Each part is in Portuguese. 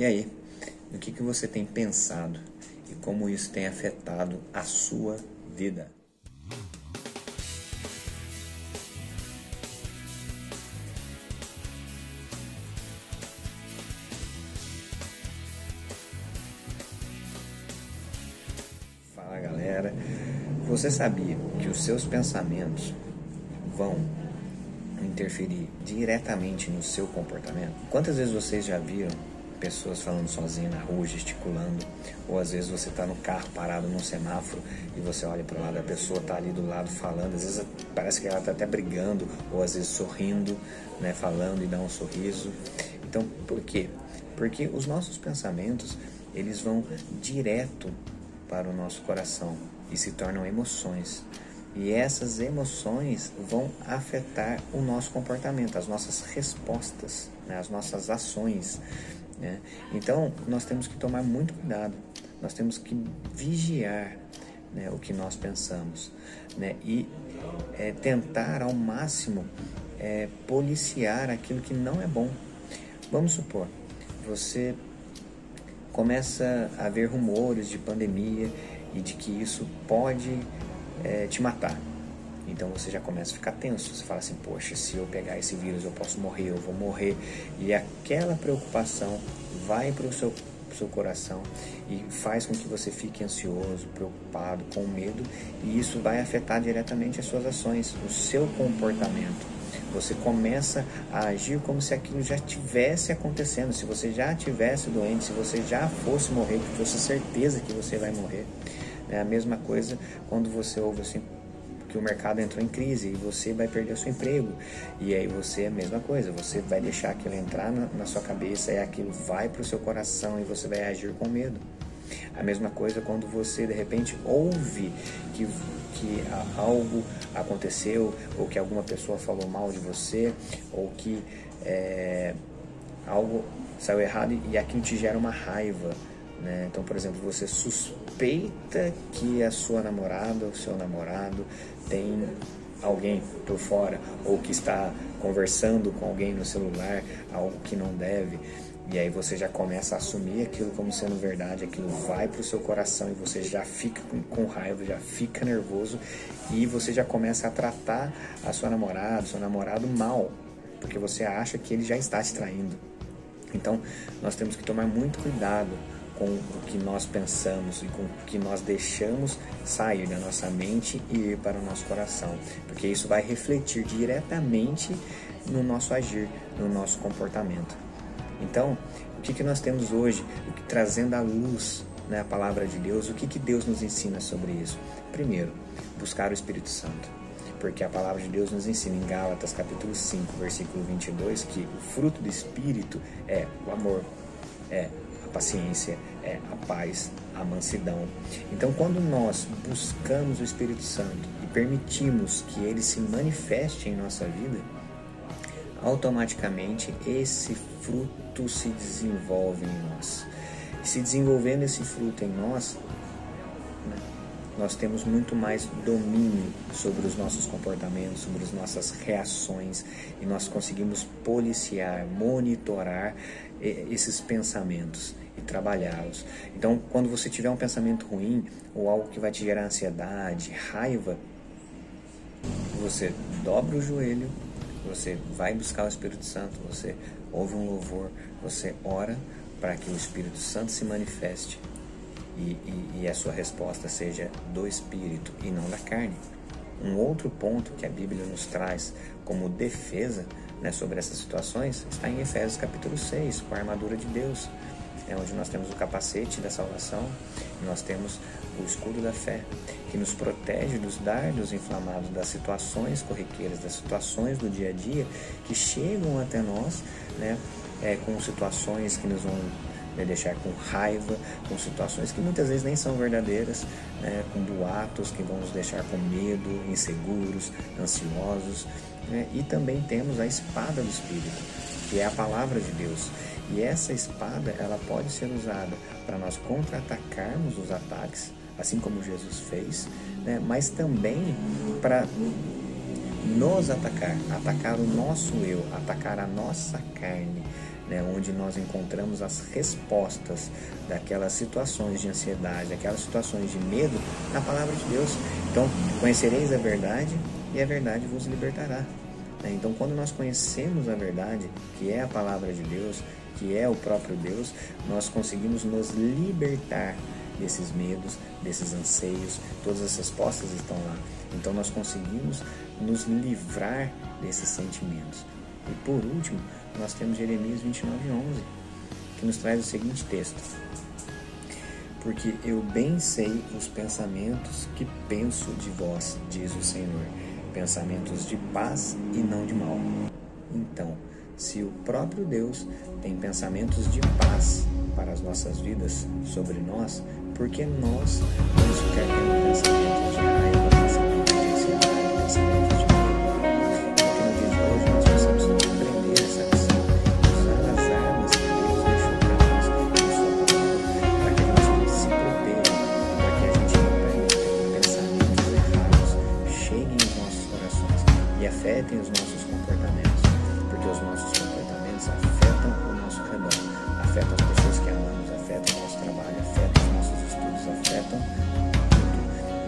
E aí, o que, que você tem pensado e como isso tem afetado a sua vida? Fala galera, você sabia que os seus pensamentos vão interferir diretamente no seu comportamento? Quantas vezes vocês já viram pessoas falando sozinha na rua, gesticulando, ou às vezes você está no carro parado num semáforo e você olha para o lado, a pessoa está ali do lado falando, às vezes parece que ela está até brigando, ou às vezes sorrindo, né, falando e dá um sorriso. Então, por quê? Porque os nossos pensamentos, eles vão direto para o nosso coração e se tornam emoções. E essas emoções vão afetar o nosso comportamento, as nossas respostas, né, as nossas ações. Né? Então, nós temos que tomar muito cuidado, nós temos que vigiar né, o que nós pensamos né? e é, tentar ao máximo é, policiar aquilo que não é bom. Vamos supor, você começa a ver rumores de pandemia e de que isso pode é, te matar. Então você já começa a ficar tenso. Você fala assim: Poxa, se eu pegar esse vírus eu posso morrer, eu vou morrer. E aquela preocupação vai para o seu, seu coração e faz com que você fique ansioso, preocupado, com medo. E isso vai afetar diretamente as suas ações, o seu comportamento. Você começa a agir como se aquilo já tivesse acontecendo, se você já tivesse doente, se você já fosse morrer, que fosse certeza que você vai morrer. É a mesma coisa quando você ouve assim, que o mercado entrou em crise e você vai perder o seu emprego. E aí você é a mesma coisa, você vai deixar aquilo entrar na, na sua cabeça e aquilo vai para o seu coração e você vai agir com medo. A mesma coisa quando você de repente ouve que, que algo aconteceu, ou que alguma pessoa falou mal de você, ou que é, algo saiu errado e aquilo te gera uma raiva. Né? Então, por exemplo, você suspeita que a sua namorada ou seu namorado tem alguém por fora ou que está conversando com alguém no celular, algo que não deve. E aí você já começa a assumir aquilo como sendo verdade, aquilo vai para o seu coração e você já fica com, com, raiva, já fica nervoso e você já começa a tratar a sua namorada, seu namorado mal, porque você acha que ele já está te traindo. Então nós temos que tomar muito cuidado com o que nós pensamos e com o que nós deixamos sair da nossa mente e ir para o nosso coração, porque isso vai refletir diretamente no nosso agir, no nosso comportamento. Então, o que, que nós temos hoje, trazendo à luz né, a palavra de Deus, o que, que Deus nos ensina sobre isso? Primeiro, buscar o Espírito Santo. Porque a palavra de Deus nos ensina em Gálatas capítulo 5, versículo 22, que o fruto do Espírito é o amor, é paciência, é a paz, a mansidão. Então, quando nós buscamos o Espírito Santo e permitimos que ele se manifeste em nossa vida, automaticamente esse fruto se desenvolve em nós. E se desenvolvendo esse fruto em nós, né, nós temos muito mais domínio sobre os nossos comportamentos, sobre as nossas reações e nós conseguimos policiar, monitorar esses pensamentos e trabalhá-los. Então, quando você tiver um pensamento ruim ou algo que vai te gerar ansiedade, raiva, você dobra o joelho, você vai buscar o Espírito Santo, você ouve um louvor, você ora para que o Espírito Santo se manifeste e, e, e a sua resposta seja do Espírito e não da carne. Um outro ponto que a Bíblia nos traz como defesa né, sobre essas situações está em Efésios capítulo 6, com a armadura de Deus é onde nós temos o capacete da salvação, nós temos o escudo da fé, que nos protege dos dardos inflamados das situações corriqueiras, das situações do dia a dia que chegam até nós, né, é, com situações que nos vão né, deixar com raiva, com situações que muitas vezes nem são verdadeiras, né, com boatos que vão nos deixar com medo, inseguros, ansiosos. Né, e também temos a espada do Espírito, que é a palavra de Deus. E essa espada, ela pode ser usada para nós contra-atacarmos os ataques, assim como Jesus fez, né? mas também para nos atacar, atacar o nosso eu, atacar a nossa carne, né, onde nós encontramos as respostas daquelas situações de ansiedade, daquelas situações de medo na palavra de Deus. Então, conhecereis a verdade e a verdade vos libertará. Né? Então, quando nós conhecemos a verdade, que é a palavra de Deus, que é o próprio Deus, nós conseguimos nos libertar desses medos, desses anseios, todas as respostas estão lá. Então nós conseguimos nos livrar desses sentimentos. E por último, nós temos Jeremias 29:11, que nos traz o seguinte texto: Porque eu bem sei os pensamentos que penso de vós, diz o Senhor, pensamentos de paz e não de mal. Então, se o próprio Deus tem pensamentos de paz para as nossas vidas sobre nós, porque nós vamos ficar tendo pensamentos de raiva, pensamentos de ansiedade, pensamentos de afetem os nossos comportamentos, os nossos comportamentos afetam o nosso redor, afetam as pessoas que amamos, afetam o nosso trabalho, afetam os nossos estudos, afetam tudo.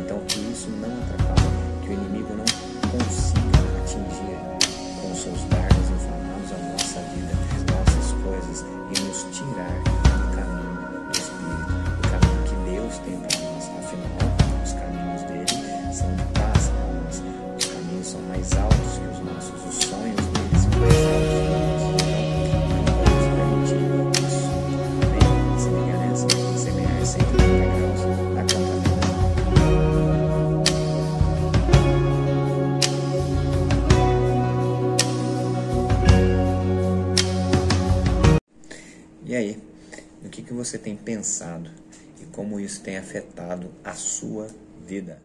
Então que isso não atrapalhe, que o inimigo não consiga atingir com seus dardos E aí, o que, que você tem pensado e como isso tem afetado a sua vida?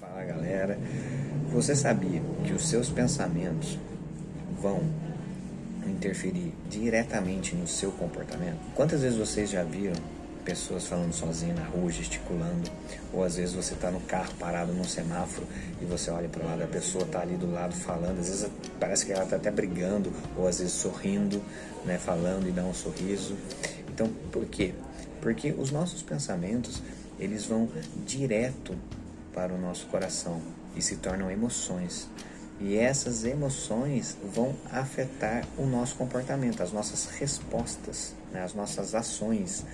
Fala galera, você sabia que os seus pensamentos vão interferir diretamente no seu comportamento? Quantas vezes vocês já viram pessoas falando sozinha na rua, gesticulando, ou às vezes você está no carro parado num semáforo e você olha para o lado, a pessoa está ali do lado falando, às vezes parece que ela está até brigando, ou às vezes sorrindo, né, falando e dá um sorriso. Então, por quê? Porque os nossos pensamentos, eles vão direto para o nosso coração e se tornam emoções. E essas emoções vão afetar o nosso comportamento, as nossas respostas, né, as nossas ações.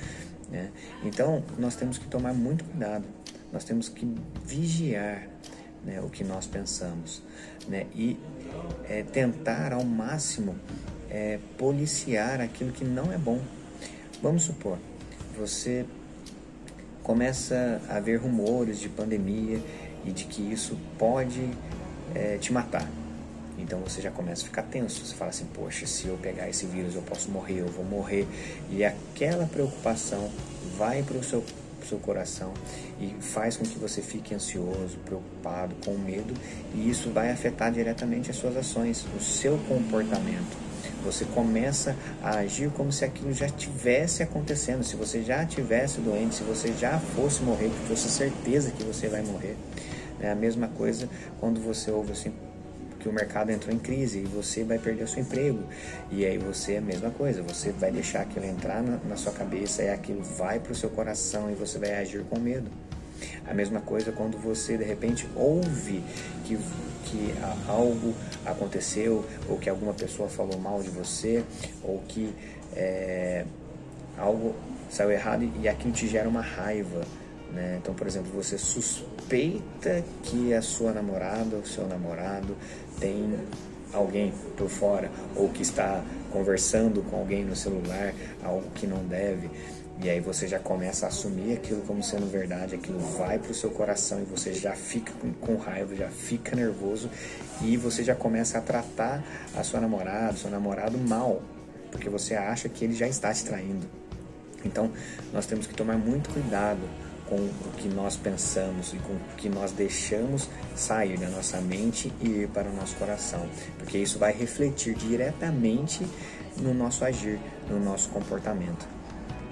Né? Então, nós temos que tomar muito cuidado, nós temos que vigiar né, o que nós pensamos né? e é, tentar ao máximo é, policiar aquilo que não é bom. Vamos supor, você começa a ver rumores de pandemia e de que isso pode é, te matar. Então você já começa a ficar tenso. Você fala assim: Poxa, se eu pegar esse vírus eu posso morrer, eu vou morrer. E aquela preocupação vai para o seu, seu coração e faz com que você fique ansioso, preocupado, com medo. E isso vai afetar diretamente as suas ações, o seu comportamento. Você começa a agir como se aquilo já tivesse acontecendo, se você já tivesse doente, se você já fosse morrer, que fosse certeza que você vai morrer. É a mesma coisa quando você ouve assim que o mercado entrou em crise e você vai perder o seu emprego. E aí você é a mesma coisa, você vai deixar aquilo entrar na, na sua cabeça e aquilo vai para o seu coração e você vai agir com medo. A mesma coisa quando você de repente ouve que, que algo aconteceu ou que alguma pessoa falou mal de você ou que é, algo saiu errado e aquilo te gera uma raiva. Né? Então, por exemplo, você suspeita que a sua namorada ou seu namorado tem alguém por fora ou que está conversando com alguém no celular, algo que não deve. E aí você já começa a assumir aquilo como sendo verdade, aquilo vai para o seu coração e você já fica com raiva, já fica nervoso e você já começa a tratar a sua namorada, seu namorado mal, porque você acha que ele já está te traindo. Então nós temos que tomar muito cuidado com o que nós pensamos e com o que nós deixamos sair da nossa mente e ir para o nosso coração, porque isso vai refletir diretamente no nosso agir, no nosso comportamento.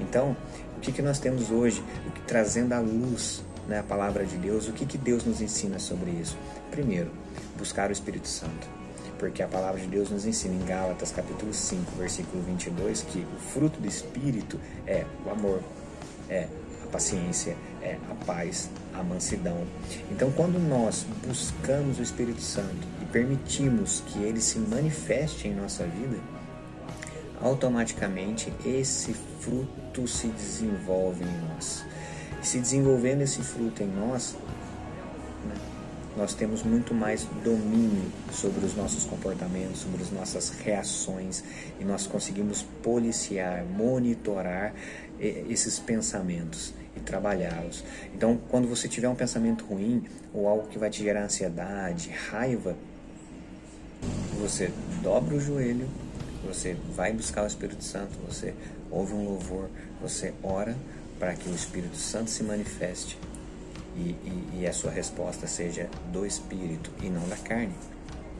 Então, o que, que nós temos hoje? Trazendo à luz né, a palavra de Deus, o que, que Deus nos ensina sobre isso? Primeiro, buscar o Espírito Santo. Porque a palavra de Deus nos ensina em Gálatas capítulo 5, versículo 22, que o fruto do Espírito é o amor, é a paciência, é a paz, a mansidão. Então, quando nós buscamos o Espírito Santo e permitimos que ele se manifeste em nossa vida, automaticamente esse fruto se desenvolve em nós. E se desenvolvendo esse fruto em nós, né, nós temos muito mais domínio sobre os nossos comportamentos, sobre as nossas reações, e nós conseguimos policiar, monitorar esses pensamentos e trabalhá-los. Então, quando você tiver um pensamento ruim ou algo que vai te gerar ansiedade, raiva, você dobra o joelho, você vai buscar o Espírito Santo, você ouve um louvor, você ora para que o Espírito Santo se manifeste e, e, e a sua resposta seja do Espírito e não da carne.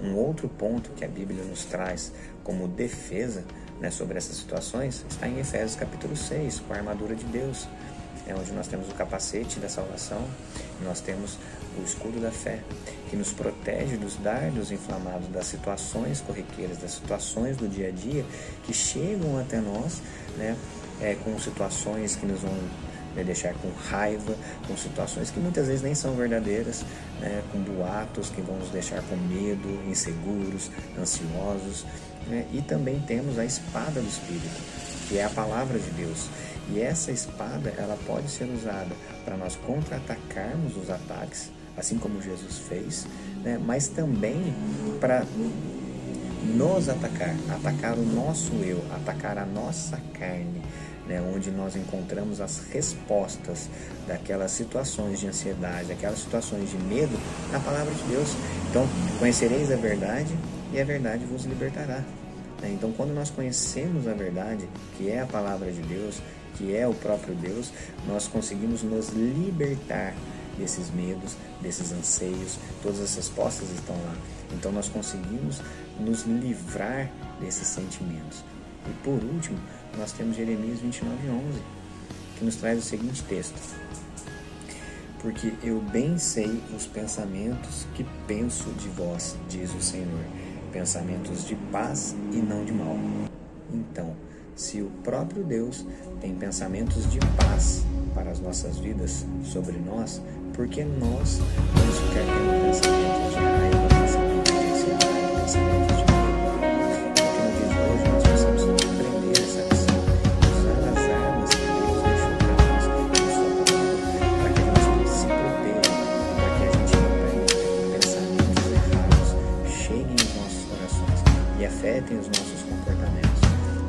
Um outro ponto que a Bíblia nos traz como defesa né, sobre essas situações está em Efésios capítulo 6, com a armadura de Deus é onde nós temos o capacete da salvação, nós temos o escudo da fé, que nos protege dos dardos inflamados, das situações corriqueiras, das situações do dia a dia que chegam até nós, né, é, com situações que nos vão né, deixar com raiva, com situações que muitas vezes nem são verdadeiras, né, com boatos que vão nos deixar com medo, inseguros, ansiosos. Né, e também temos a espada do Espírito, que é a palavra de Deus. E essa espada, ela pode ser usada para nós contra-atacarmos os ataques, assim como Jesus fez, né? mas também para nos atacar, atacar o nosso eu, atacar a nossa carne, né? onde nós encontramos as respostas daquelas situações de ansiedade, daquelas situações de medo na palavra de Deus. Então, conhecereis a verdade e a verdade vos libertará. Né? Então, quando nós conhecemos a verdade, que é a palavra de Deus, que é o próprio Deus, nós conseguimos nos libertar desses medos, desses anseios, todas essas respostas estão lá. Então nós conseguimos nos livrar desses sentimentos. E por último, nós temos Jeremias 29:11, que nos traz o seguinte texto: Porque eu bem sei os pensamentos que penso de vós, diz o Senhor, pensamentos de paz e não de mal. Então, se o próprio Deus tem pensamentos de paz para as nossas vidas sobre nós, porque nós vamos ficar tendo pensamentos de raiva, afetem os nossos comportamentos,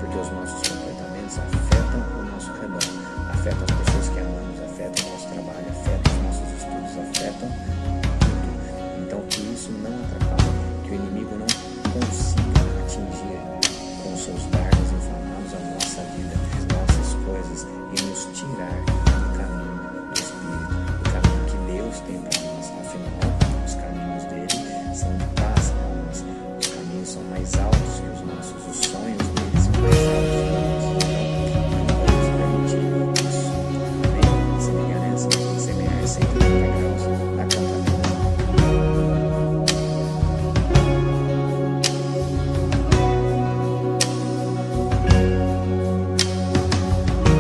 porque os nossos comportamentos afetam o nosso redor, afetam as pessoas que amamos, afetam o nosso trabalho, afetam os nossos estudos, afetam